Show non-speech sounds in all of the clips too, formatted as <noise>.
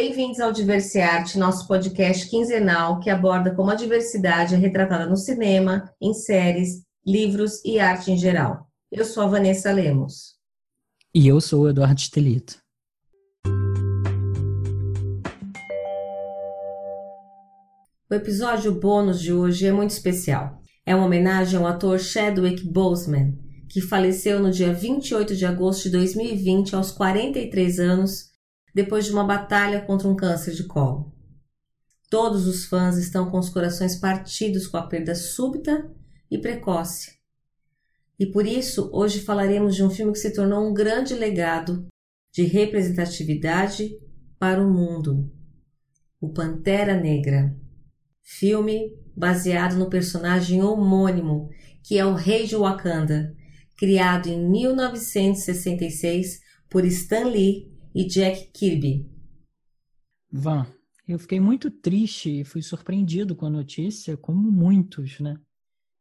Bem-vindos ao Diversearte, nosso podcast quinzenal que aborda como a diversidade é retratada no cinema, em séries, livros e arte em geral. Eu sou a Vanessa Lemos. E eu sou o Eduardo Stelito. O episódio bônus de hoje é muito especial. É uma homenagem ao ator Chadwick Boseman, que faleceu no dia 28 de agosto de 2020, aos 43 anos, depois de uma batalha contra um câncer de colo. Todos os fãs estão com os corações partidos com a perda súbita e precoce. E por isso, hoje falaremos de um filme que se tornou um grande legado de representatividade para o mundo: O Pantera Negra. Filme baseado no personagem homônimo, que é o Rei de Wakanda, criado em 1966 por Stan Lee e Jack Kirby. Van, eu fiquei muito triste e fui surpreendido com a notícia, como muitos, né?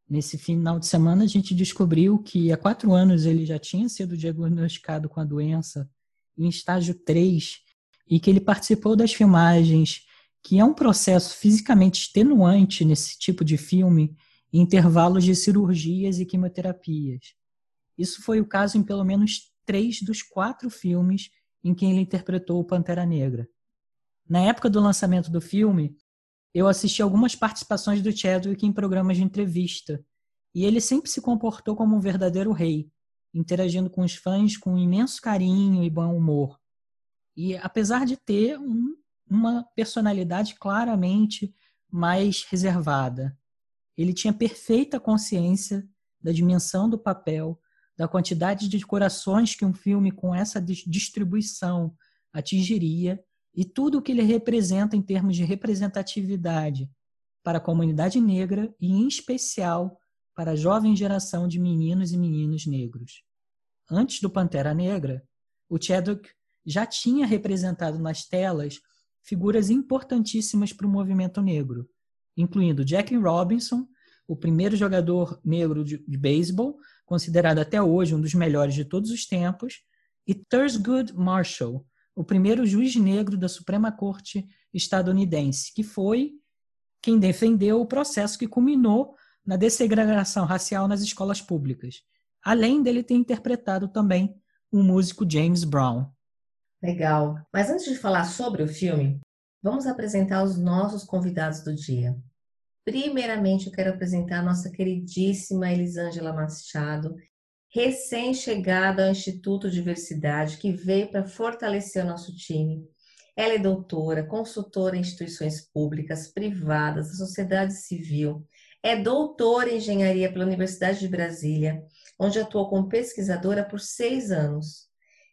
Nesse final de semana, a gente descobriu que há quatro anos ele já tinha sido diagnosticado com a doença em estágio 3 e que ele participou das filmagens, que é um processo fisicamente extenuante nesse tipo de filme, em intervalos de cirurgias e quimioterapias. Isso foi o caso em pelo menos três dos quatro filmes em que ele interpretou o Pantera Negra. Na época do lançamento do filme, eu assisti algumas participações do Chadwick em programas de entrevista, e ele sempre se comportou como um verdadeiro rei, interagindo com os fãs com um imenso carinho e bom humor. E apesar de ter um, uma personalidade claramente mais reservada, ele tinha perfeita consciência da dimensão do papel da quantidade de corações que um filme com essa distribuição atingiria e tudo o que ele representa em termos de representatividade para a comunidade negra e, em especial, para a jovem geração de meninos e meninos negros. Antes do Pantera Negra, o Chadwick já tinha representado nas telas figuras importantíssimas para o movimento negro, incluindo Jackie Robinson, o primeiro jogador negro de, de beisebol, considerado até hoje um dos melhores de todos os tempos, e Thurgood Marshall, o primeiro juiz negro da Suprema Corte estadunidense, que foi quem defendeu o processo que culminou na dessegregação racial nas escolas públicas, além dele ter interpretado também o músico James Brown. Legal. Mas antes de falar sobre o filme, vamos apresentar os nossos convidados do dia. Primeiramente, eu quero apresentar a nossa queridíssima Elisângela Machado, recém-chegada ao Instituto Diversidade, que veio para fortalecer o nosso time. Ela é doutora, consultora em instituições públicas, privadas, da sociedade civil. É doutora em engenharia pela Universidade de Brasília, onde atuou como pesquisadora por seis anos.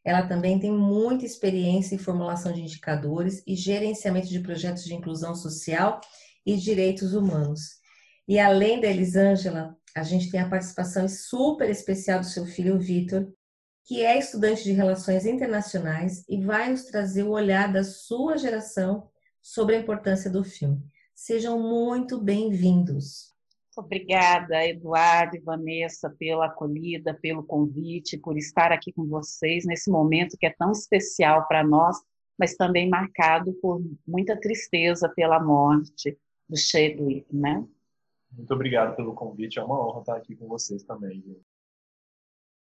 Ela também tem muita experiência em formulação de indicadores e gerenciamento de projetos de inclusão social e direitos humanos. E além da Elisângela, a gente tem a participação super especial do seu filho Vitor, que é estudante de relações internacionais e vai nos trazer o olhar da sua geração sobre a importância do filme. Sejam muito bem-vindos. Obrigada, Eduardo e Vanessa, pela acolhida, pelo convite, por estar aqui com vocês nesse momento que é tão especial para nós, mas também marcado por muita tristeza pela morte do Chadwick, né? Muito obrigado pelo convite, é uma honra estar aqui com vocês também.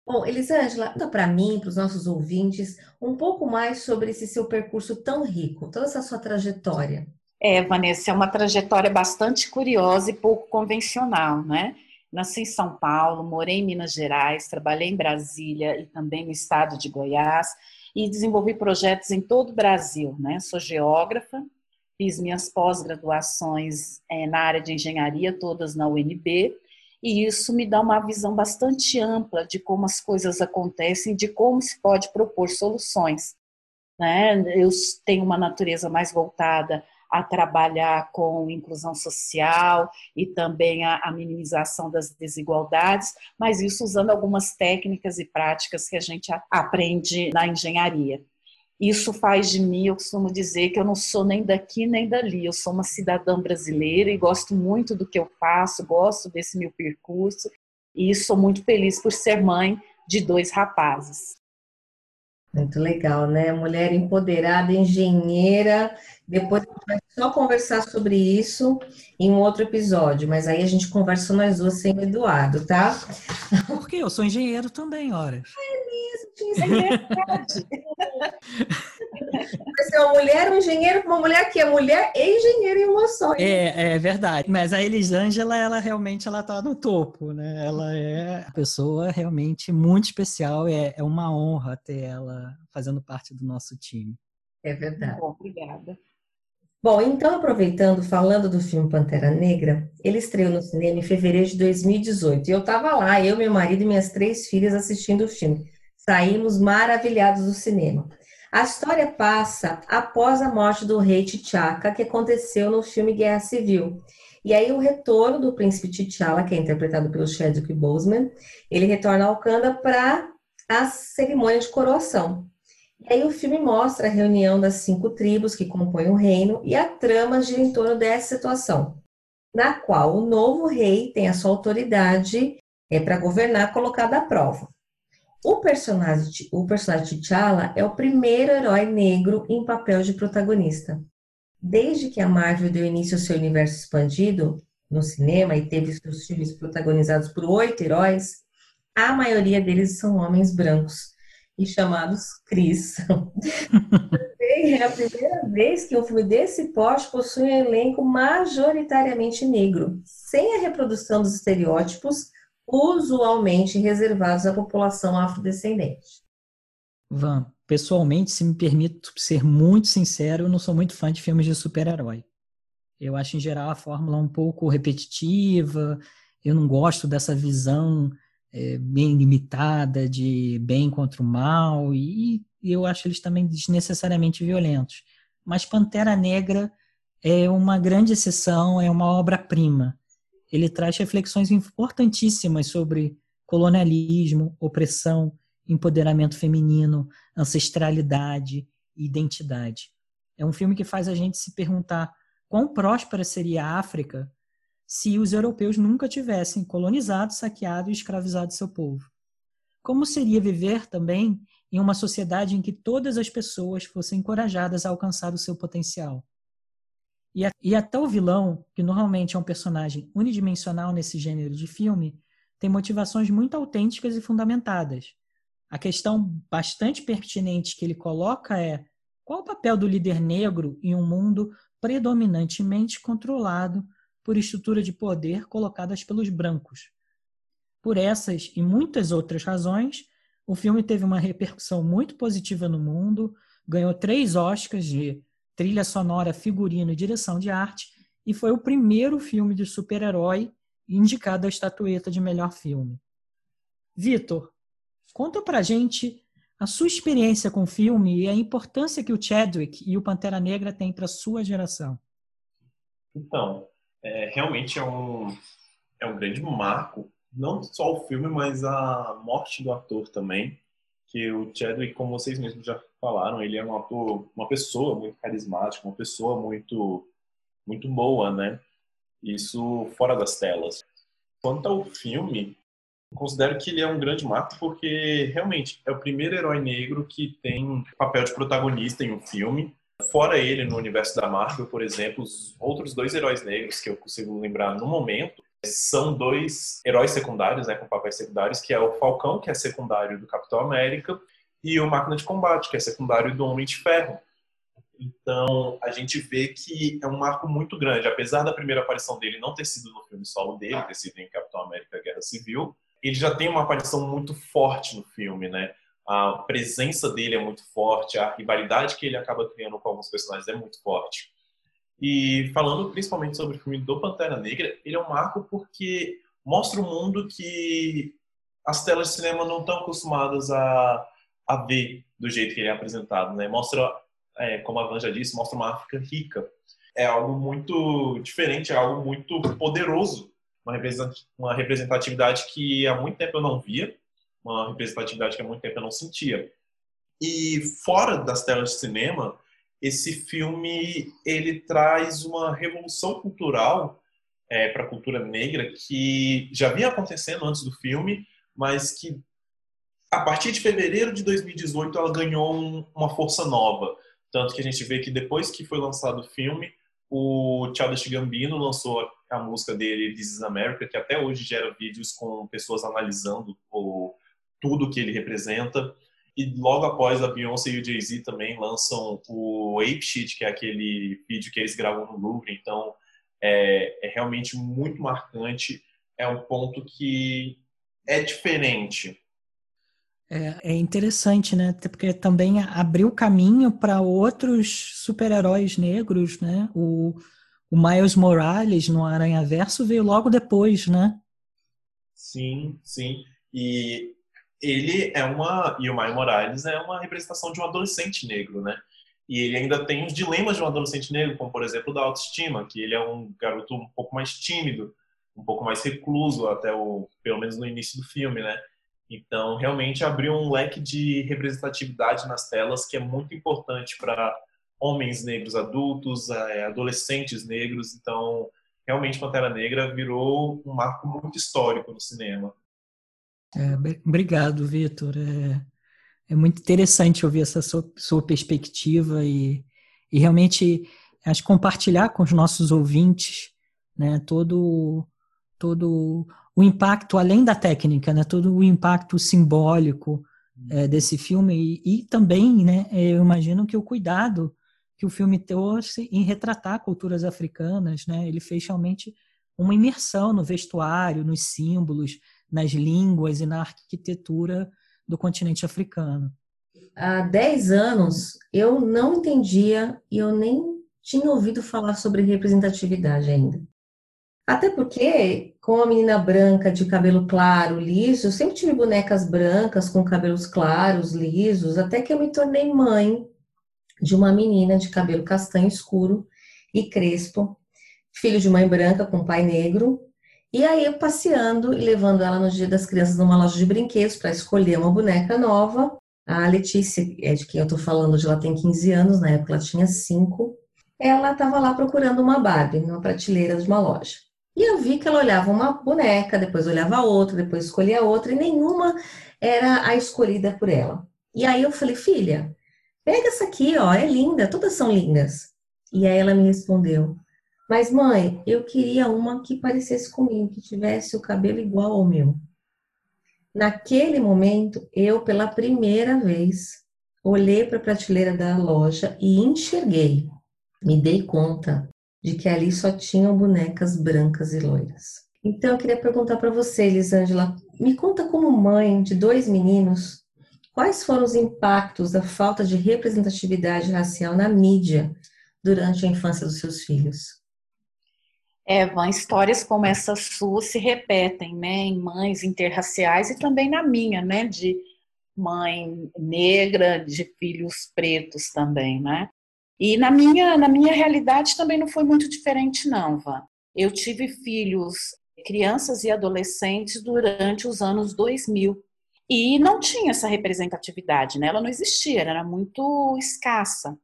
Bom, Elisângela, conta para mim, para os nossos ouvintes, um pouco mais sobre esse seu percurso tão rico, toda essa sua trajetória. É, Vanessa, é uma trajetória bastante curiosa e pouco convencional, né? Nasci em São Paulo, morei em Minas Gerais, trabalhei em Brasília e também no estado de Goiás e desenvolvi projetos em todo o Brasil, né? Sou geógrafa, fiz minhas pós-graduações é, na área de engenharia, todas na UNB, e isso me dá uma visão bastante ampla de como as coisas acontecem, de como se pode propor soluções. Né? Eu tenho uma natureza mais voltada a trabalhar com inclusão social e também a, a, minimização das desigualdades, mas isso usando algumas técnicas e práticas que a gente aprende na engenharia. Isso faz de mim, eu costumo dizer que eu não sou nem daqui nem dali, eu sou uma cidadã brasileira e gosto muito do que eu faço, gosto desse meu percurso e sou muito feliz por ser mãe de dois rapazes. Muito legal, né? Mulher empoderada, engenheira. Depois a gente vai só conversar sobre isso em um outro episódio, mas aí a gente conversa nós duas sem o Eduardo, tá? Porque eu sou engenheiro também, horas. É mesmo, é <laughs> uma mulher, um engenheiro, uma mulher que é mulher e engenheiro em uma só. É, é verdade. Mas a Elisângela, ela realmente ela tá no topo, né? Ela é uma pessoa realmente muito especial. É, é uma honra ter ela fazendo parte do nosso time. É verdade. Bom, obrigada. Bom, então aproveitando, falando do filme Pantera Negra, ele estreou no cinema em fevereiro de 2018. E eu estava lá, eu, meu marido e minhas três filhas assistindo o filme. Saímos maravilhados do cinema. A história passa após a morte do rei T'Chaka, que aconteceu no filme Guerra Civil. E aí o retorno do príncipe T'Challa, que é interpretado pelo Chadwick Boseman, ele retorna ao Wakanda para a cerimônia de coroação. E aí o filme mostra a reunião das cinco tribos que compõem o reino e a trama gira em torno dessa situação, na qual o novo rei tem a sua autoridade é, para governar colocada à prova. O personagem, o personagem T'Challa é o primeiro herói negro em papel de protagonista. Desde que a Marvel deu início ao seu universo expandido no cinema e teve seus filmes protagonizados por oito heróis, a maioria deles são homens brancos e chamados Cris. <laughs> é a primeira vez que um filme desse porte possui um elenco majoritariamente negro, sem a reprodução dos estereótipos usualmente reservados à população afrodescendente. Van, pessoalmente, se me permito ser muito sincero, eu não sou muito fã de filmes de super-herói. Eu acho, em geral, a fórmula um pouco repetitiva, eu não gosto dessa visão é, bem limitada de bem contra o mal, e, e eu acho eles também desnecessariamente violentos. Mas Pantera Negra é uma grande exceção, é uma obra-prima ele traz reflexões importantíssimas sobre colonialismo, opressão, empoderamento feminino, ancestralidade e identidade. É um filme que faz a gente se perguntar quão próspera seria a África se os europeus nunca tivessem colonizado, saqueado e escravizado seu povo. Como seria viver também em uma sociedade em que todas as pessoas fossem encorajadas a alcançar o seu potencial? E, e até o vilão, que normalmente é um personagem unidimensional nesse gênero de filme, tem motivações muito autênticas e fundamentadas. A questão bastante pertinente que ele coloca é qual o papel do líder negro em um mundo predominantemente controlado por estrutura de poder colocadas pelos brancos. Por essas e muitas outras razões, o filme teve uma repercussão muito positiva no mundo, ganhou três Oscars de trilha sonora, figurino e direção de arte, e foi o primeiro filme de super-herói indicado à estatueta de melhor filme. Vitor, conta pra gente a sua experiência com o filme e a importância que o Chadwick e o Pantera Negra têm para sua geração. Então, é, realmente é um, é um grande marco, não só o filme, mas a morte do ator também, que o Chadwick, como vocês mesmos já falaram, ele é um ator, uma pessoa muito carismática, uma pessoa muito, muito boa, né? Isso fora das telas. Quanto ao filme, considero que ele é um grande marco porque realmente é o primeiro herói negro que tem papel de protagonista em um filme. Fora ele, no universo da Marvel, por exemplo, os outros dois heróis negros que eu consigo lembrar no momento são dois heróis secundários, né, com papéis secundários, que é o Falcão, que é secundário do Capitão América, e o Máquina de Combate, que é secundário do Homem de Ferro. Então, a gente vê que é um marco muito grande. Apesar da primeira aparição dele não ter sido no filme solo dele, ter sido em Capitão América Guerra Civil, ele já tem uma aparição muito forte no filme, né? A presença dele é muito forte, a rivalidade que ele acaba criando com alguns personagens é muito forte. E falando principalmente sobre o filme do Pantera Negra, ele é um marco porque mostra um mundo que as telas de cinema não estão acostumadas a, a ver do jeito que ele é apresentado, né? Mostra, é, como a Van já disse, mostra uma África rica. É algo muito diferente, é algo muito poderoso. Uma representatividade que há muito tempo eu não via, uma representatividade que há muito tempo eu não sentia. E fora das telas de cinema, esse filme ele traz uma revolução cultural é, para a cultura negra que já vinha acontecendo antes do filme, mas que a partir de fevereiro de 2018 ela ganhou um, uma força nova. Tanto que a gente vê que depois que foi lançado o filme, o Childish Gambino lançou a música dele, This is America, que até hoje gera vídeos com pessoas analisando o, tudo que ele representa. E logo após a Beyoncé e o Jay-Z também lançam o Ape Sheet, que é aquele vídeo que eles gravam no Louvre. Então, é, é realmente muito marcante. É um ponto que é diferente. É, é interessante, né? Porque também abriu caminho para outros super-heróis negros, né? O, o Miles Morales no Aranha Verso veio logo depois, né? Sim, sim. E ele é uma. E o Miles Morales é uma representação de um adolescente negro, né? E ele ainda tem os dilemas de um adolescente negro, como por exemplo da autoestima, que ele é um garoto um pouco mais tímido, um pouco mais recluso, até o. pelo menos no início do filme, né? Então, realmente abriu um leque de representatividade nas telas que é muito importante para homens negros adultos, é, adolescentes negros. Então, realmente Pantera Negra virou um marco muito histórico no cinema. É, obrigado, Vitor. É, é, muito interessante ouvir essa sua, sua perspectiva e, e realmente acho compartilhar com os nossos ouvintes né, todo, todo o impacto, além da técnica, né, todo o impacto simbólico é, desse filme e, e, também, né, eu imagino que o cuidado que o filme trouxe em retratar culturas africanas, né, ele fez realmente uma imersão no vestuário, nos símbolos, nas línguas e na arquitetura do continente africano. Há 10 anos eu não entendia e eu nem tinha ouvido falar sobre representatividade ainda. Até porque, com a menina branca de cabelo claro, liso, eu sempre tive bonecas brancas com cabelos claros, lisos, até que eu me tornei mãe de uma menina de cabelo castanho escuro e crespo, filho de mãe branca com pai negro. E aí eu passeando e levando ela no Dia das Crianças numa loja de brinquedos para escolher uma boneca nova. A Letícia, é de quem eu estou falando, de ela tem 15 anos, na época ela tinha 5. Ela estava lá procurando uma Barbie numa prateleira de uma loja. E eu vi que ela olhava uma boneca, depois olhava outra, depois escolhia outra, e nenhuma era a escolhida por ela. E aí eu falei, filha, pega essa aqui, ó, é linda, todas são lindas. E aí ela me respondeu, mas mãe, eu queria uma que parecesse comigo, que tivesse o cabelo igual ao meu. Naquele momento, eu, pela primeira vez, olhei para a prateleira da loja e enxerguei, me dei conta de que ali só tinham bonecas brancas e loiras. Então eu queria perguntar para você, Elisângela, me conta como mãe de dois meninos, quais foram os impactos da falta de representatividade racial na mídia durante a infância dos seus filhos? Eva, histórias como essa sua se repetem, né, em mães interraciais e também na minha, né, de mãe negra, de filhos pretos também, né? E na minha, na minha realidade também não foi muito diferente, não, Vã. Eu tive filhos, crianças e adolescentes durante os anos 2000. E não tinha essa representatividade, né? Ela não existia, era muito escassa.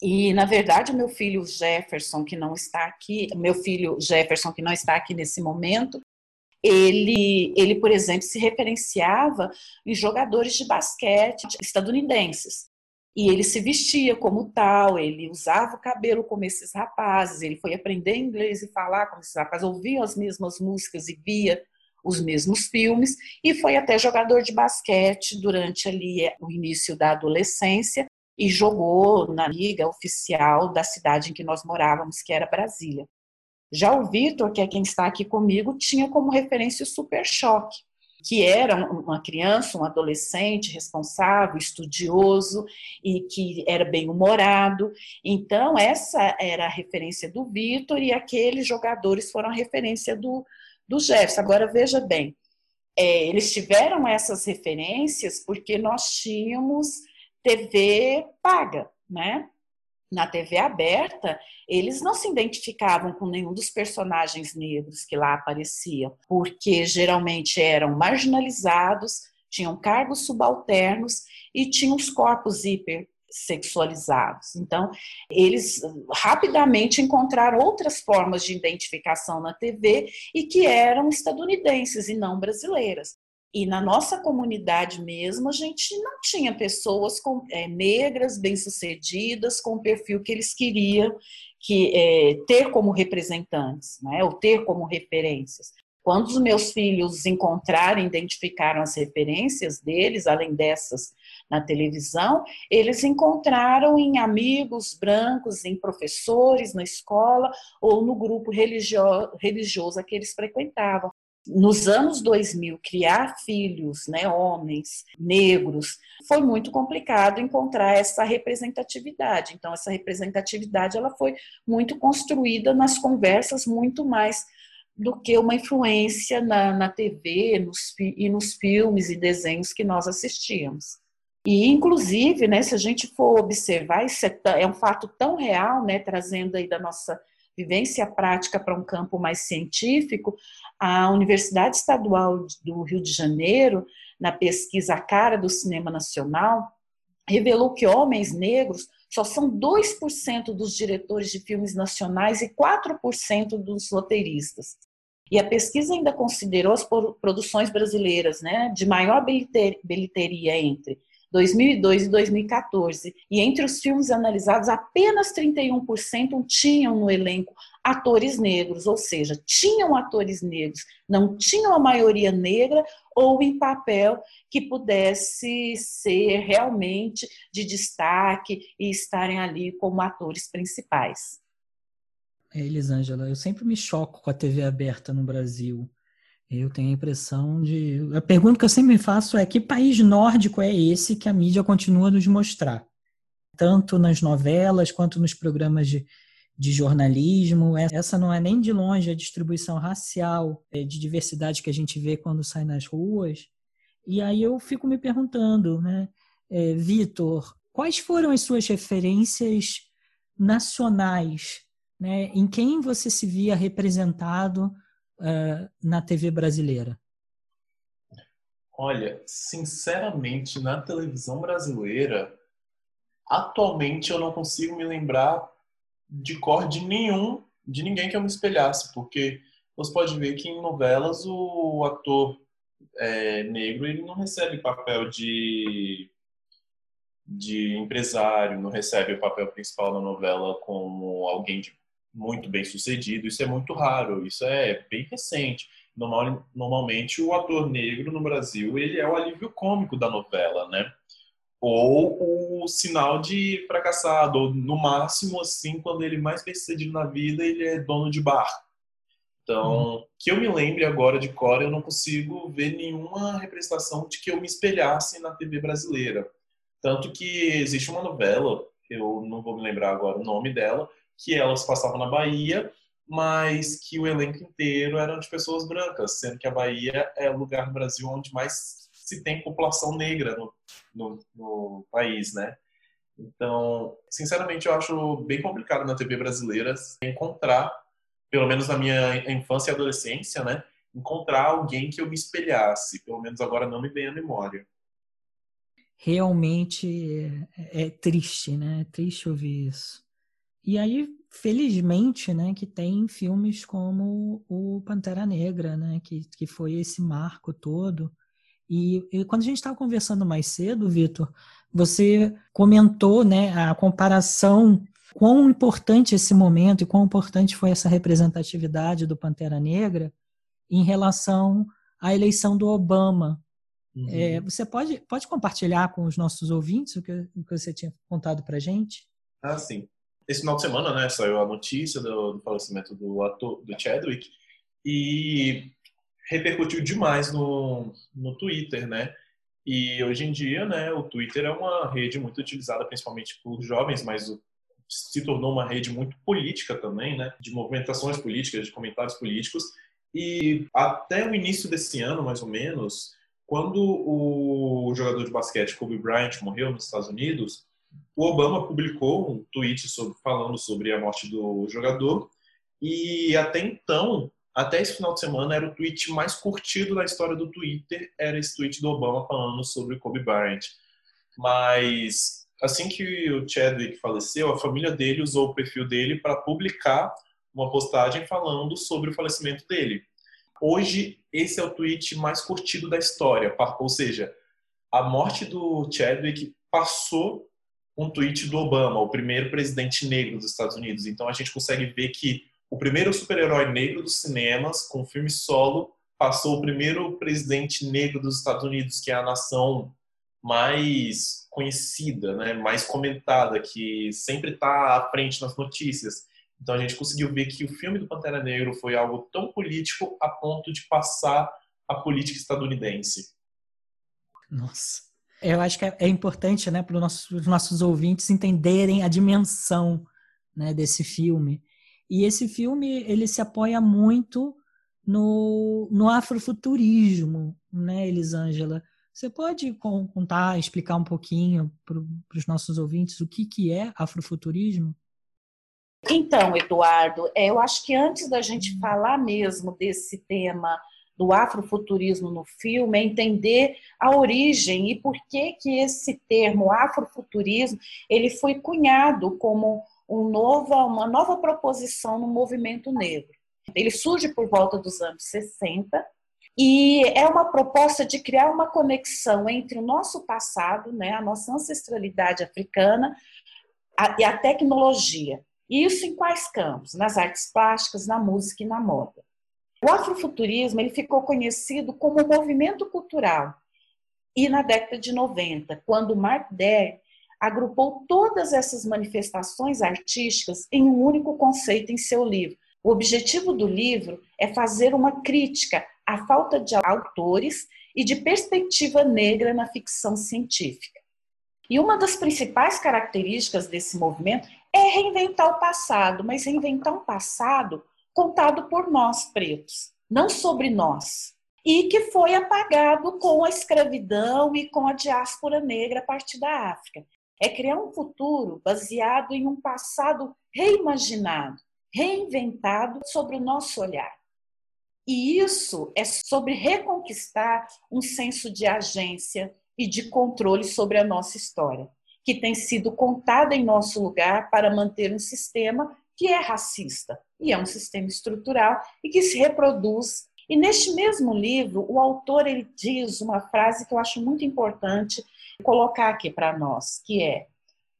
E, na verdade, meu filho Jefferson, que não está aqui, meu filho Jefferson, que não está aqui nesse momento, ele, ele, por exemplo, se referenciava em jogadores de basquete estadunidenses. E ele se vestia como tal, ele usava o cabelo como esses rapazes, ele foi aprender inglês e falar como esses rapazes, ouvia as mesmas músicas e via os mesmos filmes, e foi até jogador de basquete durante ali o início da adolescência e jogou na liga oficial da cidade em que nós morávamos, que era Brasília. Já o Vitor, que é quem está aqui comigo, tinha como referência o Super Choque, que era uma criança, um adolescente responsável, estudioso e que era bem humorado. Então, essa era a referência do Vitor e aqueles jogadores foram a referência do, do Jefferson. Agora, veja bem, é, eles tiveram essas referências porque nós tínhamos TV paga, né? Na TV aberta, eles não se identificavam com nenhum dos personagens negros que lá apareciam, porque geralmente eram marginalizados, tinham cargos subalternos e tinham os corpos hipersexualizados. Então, eles rapidamente encontraram outras formas de identificação na TV e que eram estadunidenses e não brasileiras. E na nossa comunidade mesmo, a gente não tinha pessoas com, é, negras, bem-sucedidas, com o perfil que eles queriam que, é, ter como representantes, né, ou ter como referências. Quando os meus filhos encontraram, identificaram as referências deles, além dessas na televisão, eles encontraram em amigos brancos, em professores na escola ou no grupo religioso, religioso que eles frequentavam. Nos anos 2000, criar filhos, né, homens negros, foi muito complicado encontrar essa representatividade. Então, essa representatividade ela foi muito construída nas conversas, muito mais do que uma influência na, na TV nos, e nos filmes e desenhos que nós assistíamos. E, inclusive, né, se a gente for observar, isso é, é um fato tão real, né, trazendo aí da nossa vivência prática para um campo mais científico, a Universidade Estadual do Rio de Janeiro, na pesquisa Cara do Cinema Nacional, revelou que homens negros só são 2% dos diretores de filmes nacionais e 4% dos roteiristas. E a pesquisa ainda considerou as produções brasileiras né, de maior bilheteria entre 2002 e 2014. E entre os filmes analisados, apenas 31% tinham no elenco atores negros, ou seja, tinham atores negros, não tinham a maioria negra ou em papel que pudesse ser realmente de destaque e estarem ali como atores principais. É, Elisângela, eu sempre me choco com a TV aberta no Brasil. Eu tenho a impressão de. A pergunta que eu sempre me faço é: que país nórdico é esse que a mídia continua a nos mostrar? Tanto nas novelas quanto nos programas de, de jornalismo. Essa não é nem de longe a distribuição racial, é, de diversidade que a gente vê quando sai nas ruas. E aí eu fico me perguntando, né, é, Vitor, quais foram as suas referências nacionais? Né, em quem você se via representado uh, na TV brasileira? Olha, sinceramente, na televisão brasileira, atualmente eu não consigo me lembrar de cor de nenhum, de ninguém que eu me espelhasse, porque você pode ver que em novelas o ator é, negro ele não recebe papel de de empresário, não recebe o papel principal na novela como alguém de muito bem sucedido, isso é muito raro, isso é bem recente. Normal, normalmente o ator negro no Brasil ele é o alívio cômico da novela, né? Ou o sinal de fracassado, ou no máximo assim, quando ele mais bem sucedido na vida, ele é dono de bar. Então, hum. que eu me lembre agora de cor, eu não consigo ver nenhuma representação de que eu me espelhasse na TV brasileira. Tanto que existe uma novela, eu não vou me lembrar agora o nome dela, que elas passavam na Bahia, mas que o elenco inteiro eram de pessoas brancas, sendo que a Bahia é o lugar no Brasil onde mais se tem população negra no, no, no país, né? Então, sinceramente, eu acho bem complicado na TV brasileira encontrar, pelo menos na minha infância e adolescência, né? Encontrar alguém que eu me espelhasse. Pelo menos agora não me vem à memória. Realmente é, é triste, né? É triste ouvir isso. E aí, felizmente, né, que tem filmes como o Pantera Negra, né, que, que foi esse marco todo. E, e quando a gente estava conversando mais cedo, Vitor, você comentou, né, a comparação quão importante esse momento e quão importante foi essa representatividade do Pantera Negra em relação à eleição do Obama. Uhum. É, você pode, pode compartilhar com os nossos ouvintes o que, o que você tinha contado para gente? Ah, sim esse final de semana, né, saiu a notícia do, do falecimento do ator, do Chadwick, e repercutiu demais no, no Twitter, né? E hoje em dia, né, o Twitter é uma rede muito utilizada principalmente por jovens, mas se tornou uma rede muito política também, né, de movimentações políticas, de comentários políticos. E até o início desse ano, mais ou menos, quando o jogador de basquete Kobe Bryant morreu nos Estados Unidos, o Obama publicou um tweet sobre, falando sobre a morte do jogador e até então, até esse final de semana, era o tweet mais curtido da história do Twitter, era esse tweet do Obama falando sobre Kobe Bryant. Mas assim que o Chadwick faleceu, a família dele usou o perfil dele para publicar uma postagem falando sobre o falecimento dele. Hoje esse é o tweet mais curtido da história. Ou seja, a morte do Chadwick passou um tweet do Obama, o primeiro presidente negro dos Estados Unidos. Então a gente consegue ver que o primeiro super-herói negro dos cinemas, com filme solo, passou o primeiro presidente negro dos Estados Unidos, que é a nação mais conhecida, né, mais comentada, que sempre está à frente nas notícias. Então a gente conseguiu ver que o filme do Pantera Negro foi algo tão político a ponto de passar a política estadunidense. Nossa. Eu acho que é importante né, para os nossos, nossos ouvintes entenderem a dimensão né, desse filme. E esse filme ele se apoia muito no, no afrofuturismo, né, Elisângela? Você pode contar, explicar um pouquinho para os nossos ouvintes o que, que é afrofuturismo? Então, Eduardo, é, eu acho que antes da gente falar mesmo desse tema do afrofuturismo no filme é entender a origem e por que que esse termo afrofuturismo ele foi cunhado como um nova, uma nova proposição no movimento negro. Ele surge por volta dos anos 60 e é uma proposta de criar uma conexão entre o nosso passado, né, a nossa ancestralidade africana a, e a tecnologia. Isso em quais campos? Nas artes plásticas, na música e na moda. O afrofuturismo ele ficou conhecido como movimento cultural. E na década de 90, quando Mark Der agrupou todas essas manifestações artísticas em um único conceito em seu livro. O objetivo do livro é fazer uma crítica à falta de autores e de perspectiva negra na ficção científica. E uma das principais características desse movimento é reinventar o passado, mas reinventar um passado contado por nós pretos, não sobre nós, e que foi apagado com a escravidão e com a diáspora negra a partir da África. É criar um futuro baseado em um passado reimaginado, reinventado sobre o nosso olhar. E isso é sobre reconquistar um senso de agência e de controle sobre a nossa história, que tem sido contada em nosso lugar para manter um sistema que é racista e é um sistema estrutural e que se reproduz. E neste mesmo livro, o autor ele diz uma frase que eu acho muito importante colocar aqui para nós, que é: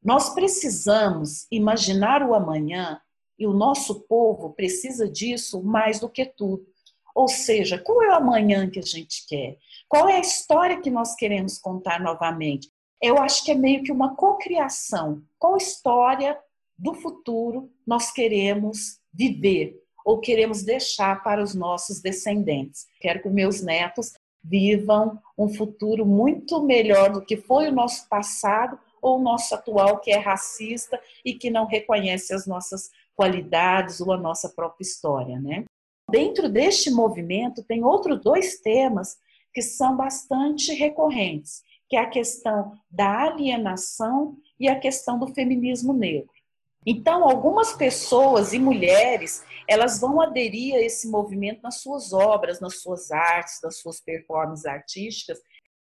nós precisamos imaginar o amanhã e o nosso povo precisa disso mais do que tudo. Ou seja, qual é o amanhã que a gente quer? Qual é a história que nós queremos contar novamente? Eu acho que é meio que uma cocriação. Qual história do futuro nós queremos viver ou queremos deixar para os nossos descendentes. Quero que meus netos vivam um futuro muito melhor do que foi o nosso passado ou o nosso atual, que é racista e que não reconhece as nossas qualidades ou a nossa própria história, né? Dentro deste movimento tem outros dois temas que são bastante recorrentes, que é a questão da alienação e a questão do feminismo negro. Então, algumas pessoas e mulheres, elas vão aderir a esse movimento nas suas obras, nas suas artes, nas suas performances artísticas.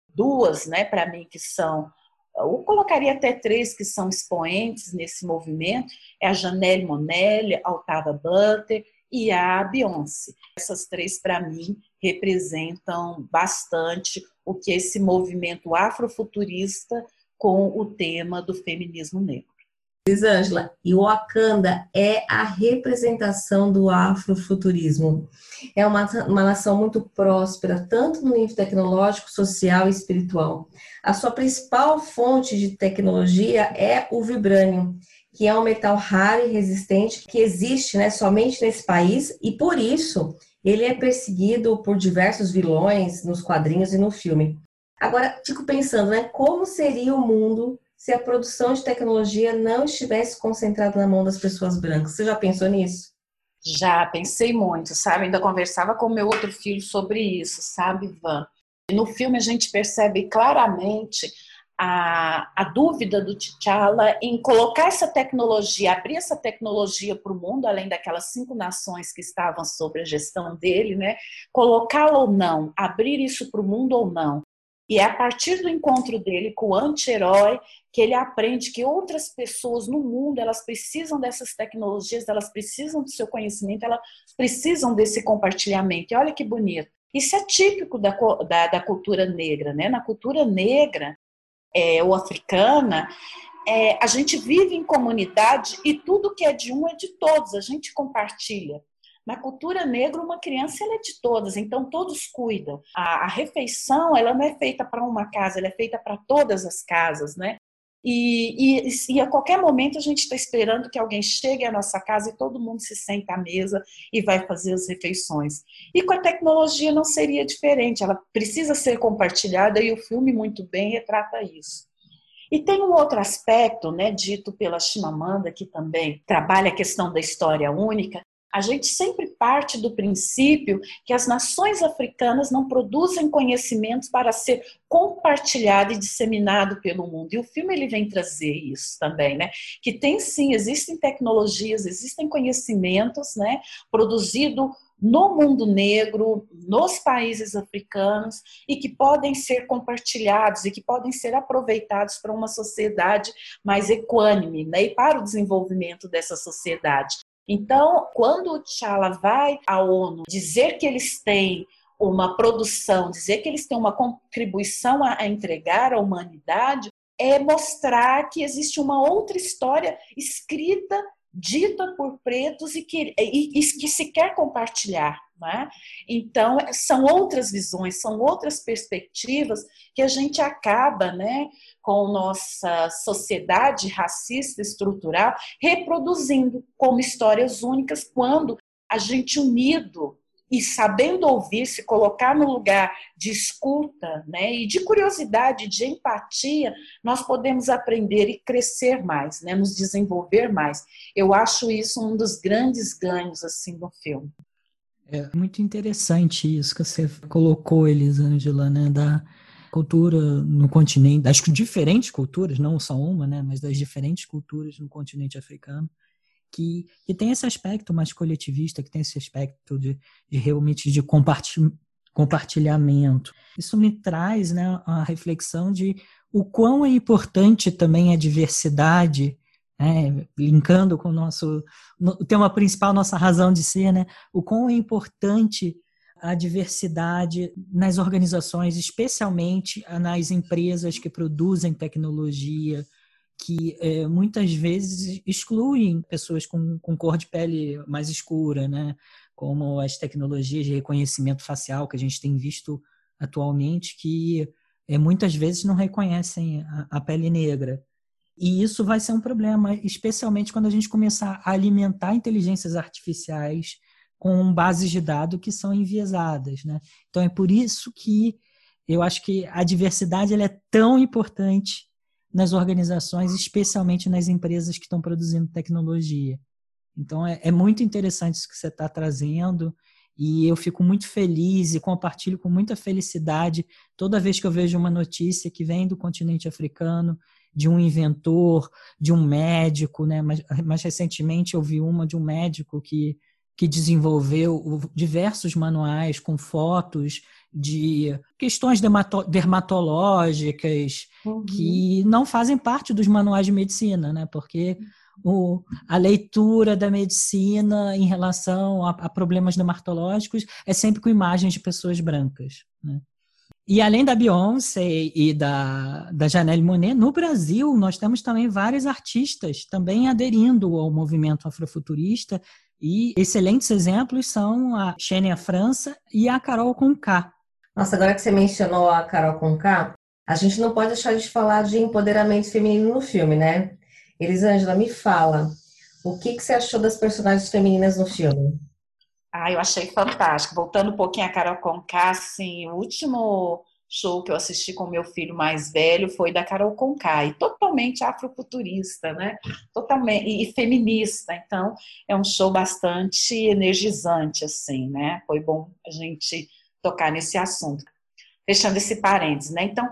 Duas, né, para mim, que são, eu colocaria até três que são expoentes nesse movimento, é a Janelle Monelli, a Octava Butler e a Beyoncé. Essas três, para mim, representam bastante o que esse movimento afrofuturista com o tema do feminismo negro. Elisângela, e o Wakanda é a representação do afrofuturismo. É uma, uma nação muito próspera, tanto no nível tecnológico, social e espiritual. A sua principal fonte de tecnologia é o vibrânio, que é um metal raro e resistente que existe né, somente nesse país, e por isso ele é perseguido por diversos vilões nos quadrinhos e no filme. Agora, fico pensando, né, como seria o mundo se a produção de tecnologia não estivesse concentrada na mão das pessoas brancas. Você já pensou nisso? Já, pensei muito, sabe? Ainda conversava com meu outro filho sobre isso, sabe, Van? No filme a gente percebe claramente a, a dúvida do T'Challa em colocar essa tecnologia, abrir essa tecnologia para o mundo, além daquelas cinco nações que estavam sob a gestão dele, né? Colocá-la ou não, abrir isso para o mundo ou não. E é a partir do encontro dele com o anti-herói que ele aprende que outras pessoas no mundo, elas precisam dessas tecnologias, elas precisam do seu conhecimento, elas precisam desse compartilhamento. E olha que bonito. Isso é típico da, da, da cultura negra, né? Na cultura negra é, ou africana, é, a gente vive em comunidade e tudo que é de um é de todos, a gente compartilha. Na cultura negra, uma criança é de todas, então todos cuidam. A, a refeição ela não é feita para uma casa, ela é feita para todas as casas, né? E, e, e, a qualquer momento a gente está esperando que alguém chegue à nossa casa e todo mundo se senta à mesa e vai fazer as refeições. E com a tecnologia não seria diferente, ela precisa ser compartilhada e o filme muito bem retrata isso. E tem um outro aspecto, né, dito pela Chimamanda, que também trabalha a questão da história única, a gente sempre parte do princípio que as nações africanas não produzem conhecimentos para ser compartilhado e disseminado pelo mundo. E o filme ele vem trazer isso também, né? Que tem sim, existem tecnologias, existem conhecimentos, né, produzido no mundo negro, nos países africanos e que podem ser compartilhados e que podem ser aproveitados para uma sociedade mais equânime, né, e para o desenvolvimento dessa sociedade. Então, quando o T'Challa vai à ONU dizer que eles têm uma produção, dizer que eles têm uma contribuição a, entregar à humanidade, é mostrar que existe uma outra história escrita, dita por pretos e que, e, e que se quer compartilhar. Né? Então, são outras visões, são outras perspectivas que a gente acaba, né, com nossa sociedade racista estrutural, reproduzindo como histórias únicas quando a gente unido e sabendo ouvir, se colocar no lugar de escuta, né, e de curiosidade, de empatia, nós podemos aprender e crescer mais, né, nos desenvolver mais. Eu acho isso um dos grandes ganhos assim do filme. É muito interessante isso que você colocou, Elisângela, né? Da cultura no continente, das diferentes culturas, não só uma, né? Mas das diferentes culturas no continente africano, que, que tem esse aspecto mais coletivista, que tem esse aspecto de, de realmente de compartilhamento. Isso me traz né, a reflexão de o quão é importante também a diversidade né, linkando com o nosso o tema principal, nossa razão de ser, né, o quão é importante a diversidade nas organizações, especialmente nas empresas que produzem tecnologia, que é, muitas vezes excluem pessoas com, com cor de pele mais escura, né? como as tecnologias de reconhecimento facial que a gente tem visto atualmente, que é, muitas vezes não reconhecem a, a pele negra. E isso vai ser um problema, especialmente quando a gente começar a alimentar inteligências artificiais com bases de dados que são enviesadas. Né? Então é por isso que eu acho que a diversidade ela é tão importante nas organizações, especialmente nas empresas que estão produzindo tecnologia. Então é, é muito interessante isso que você está trazendo e eu fico muito feliz e compartilho com muita felicidade toda vez que eu vejo uma notícia que vem do continente africano de um inventor, de um médico, né? Mais, mais recentemente eu vi uma de um médico que, que desenvolveu diversos manuais com fotos de questões dermatológicas uhum. que não fazem parte dos manuais de medicina, né? Porque o, a leitura da medicina em relação a, a problemas dermatológicos é sempre com imagens de pessoas brancas, né? E além da Beyoncé e da, da Janelle Monet, no Brasil nós temos também vários artistas também aderindo ao movimento afrofuturista e excelentes exemplos são a Xenia França e a Carol Conká. Nossa, agora que você mencionou a Carol Conká, a gente não pode deixar de falar de empoderamento feminino no filme, né? Elisângela, me fala, o que, que você achou das personagens femininas no filme? Ah, eu achei fantástico. Voltando um pouquinho a Carol Conká, assim, o último show que eu assisti com meu filho mais velho foi da Carol Conká, e totalmente afrofuturista, né? Totalmente e feminista. Então, é um show bastante energizante assim, né? Foi bom a gente tocar nesse assunto. Fechando esse parênteses, né? Então,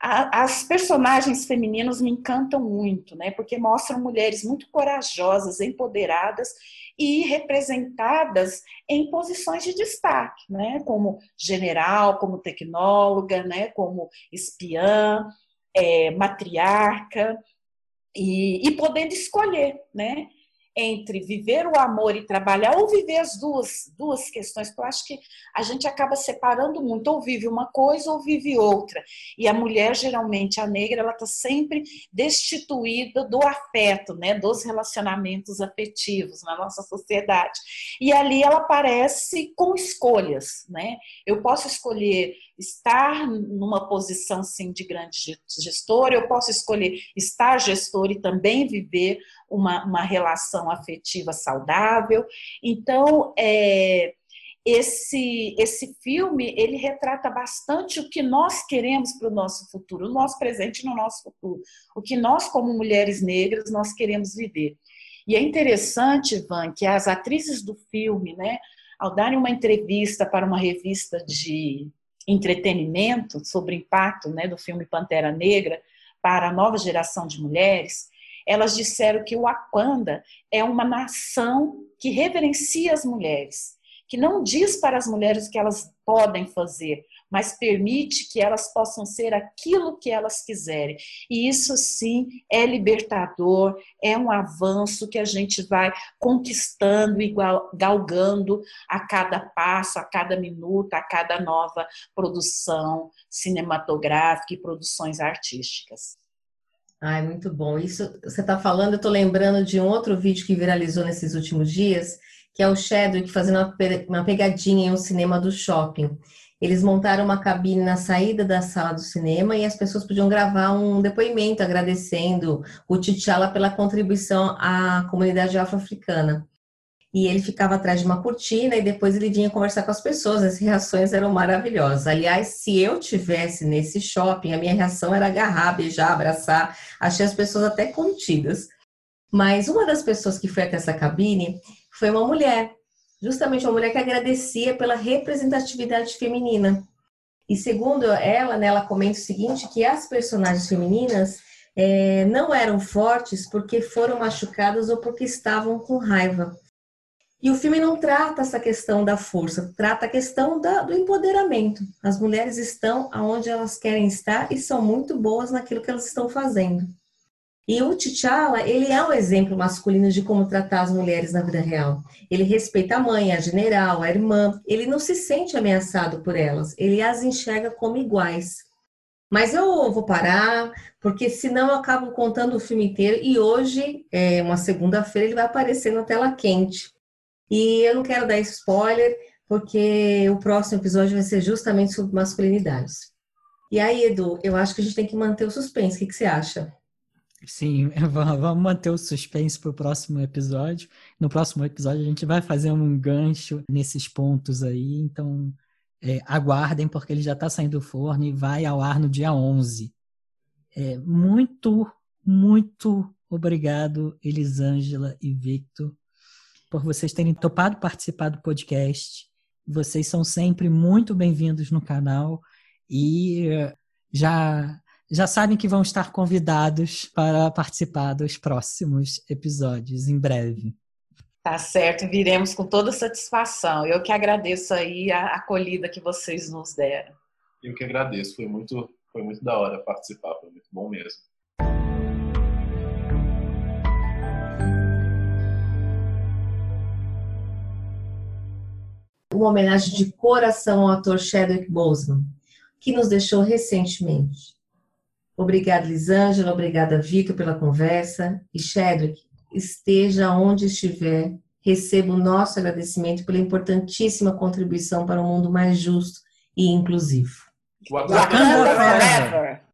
as personagens femininas me encantam muito, né? Porque mostram mulheres muito corajosas, empoderadas e representadas em posições de destaque, né? Como general, como tecnóloga, né? Como espiã, é, matriarca e, e podendo escolher, né? Entre viver o amor e trabalhar, ou viver as duas, duas questões, porque eu acho que a gente acaba separando muito, ou vive uma coisa ou vive outra. E a mulher, geralmente, a negra, ela está sempre destituída do afeto, né, dos relacionamentos afetivos na nossa sociedade. E ali ela aparece com escolhas, né? Eu posso escolher estar numa posição sim de grande gestor, eu posso escolher estar gestor e também viver uma, uma relação afetiva saudável. Então, é, esse, esse filme ele retrata bastante o que nós queremos para o nosso futuro, o nosso presente no nosso futuro, o que nós como mulheres negras nós queremos viver. E é interessante, Van, que as atrizes do filme, né, ao darem uma entrevista para uma revista de entretenimento sobre o impacto né, do filme Pantera Negra para a nova geração de mulheres, elas disseram que o Wakanda é uma nação que reverencia as mulheres, que não diz para as mulheres o que elas podem fazer, mas permite que elas possam ser aquilo que elas quiserem. E isso sim é libertador, é um avanço que a gente vai conquistando e galgando a cada passo, a cada minuto, a cada nova produção cinematográfica e produções artísticas. Ai, muito bom. Isso você está falando, eu estou lembrando de um outro vídeo que viralizou nesses últimos dias, que é o Chadwick fazendo uma pegadinha em um cinema do shopping. Eles montaram uma cabine na saída da sala do cinema e as pessoas podiam gravar um depoimento agradecendo o T'Challa pela contribuição à comunidade afro-africana e ele ficava atrás de uma cortina e depois ele vinha conversar com as pessoas. As reações eram maravilhosas. Aliás, se eu tivesse nesse shopping, a minha reação era agarrar, beijar, abraçar. Achei as pessoas até contidas. Mas uma das pessoas que foi até essa cabine foi uma mulher, justamente uma mulher que agradecia pela representatividade feminina. E segundo ela, né, ela comenta o seguinte, que as personagens femininas é, não eram fortes porque foram machucadas ou porque estavam com raiva. E o filme não trata essa questão da força, trata a questão da, do empoderamento. As mulheres estão aonde elas querem estar e são muito boas naquilo que elas estão fazendo. E o T'Challa, ele é um exemplo masculino de como tratar as mulheres na vida real. Ele respeita a mãe, a general, a irmã. Ele não se sente ameaçado por elas. Ele as enxerga como iguais. Mas eu vou parar, porque senão eu acabo contando o filme inteiro. E hoje, é uma segunda-feira, ele vai aparecer na tela quente. E eu não quero dar spoiler, porque o próximo episódio vai ser justamente sobre masculinidades. E aí, Edu, eu acho que a gente tem que manter o suspense. O que, que você acha? Sim, <laughs> vamos manter o suspense para o próximo episódio. No próximo episódio, a gente vai fazer um gancho nesses pontos aí. Então, é, aguardem, porque ele já está saindo do forno e vai ao ar no dia 11. É, muito, muito obrigado, Elisângela e Victor, por vocês terem topado participar do podcast. Vocês são sempre muito bem-vindos no canal e eh, já já sabem que vão estar convidados para participar dos próximos episódios em breve. Tá certo, viremos com toda satisfação. Eu que agradeço aí a acolhida que vocês nos deram. Eu que agradeço, foi muito, foi muito da hora participar, foi muito bom mesmo. uma homenagem de coração ao ator Chadwick Boseman, que nos deixou recentemente. Obrigada, Lisângela, obrigada, Vitor, pela conversa. E Chadwick, esteja onde estiver, receba o nosso agradecimento pela importantíssima contribuição para um mundo mais justo e inclusivo. Wakanda Forever!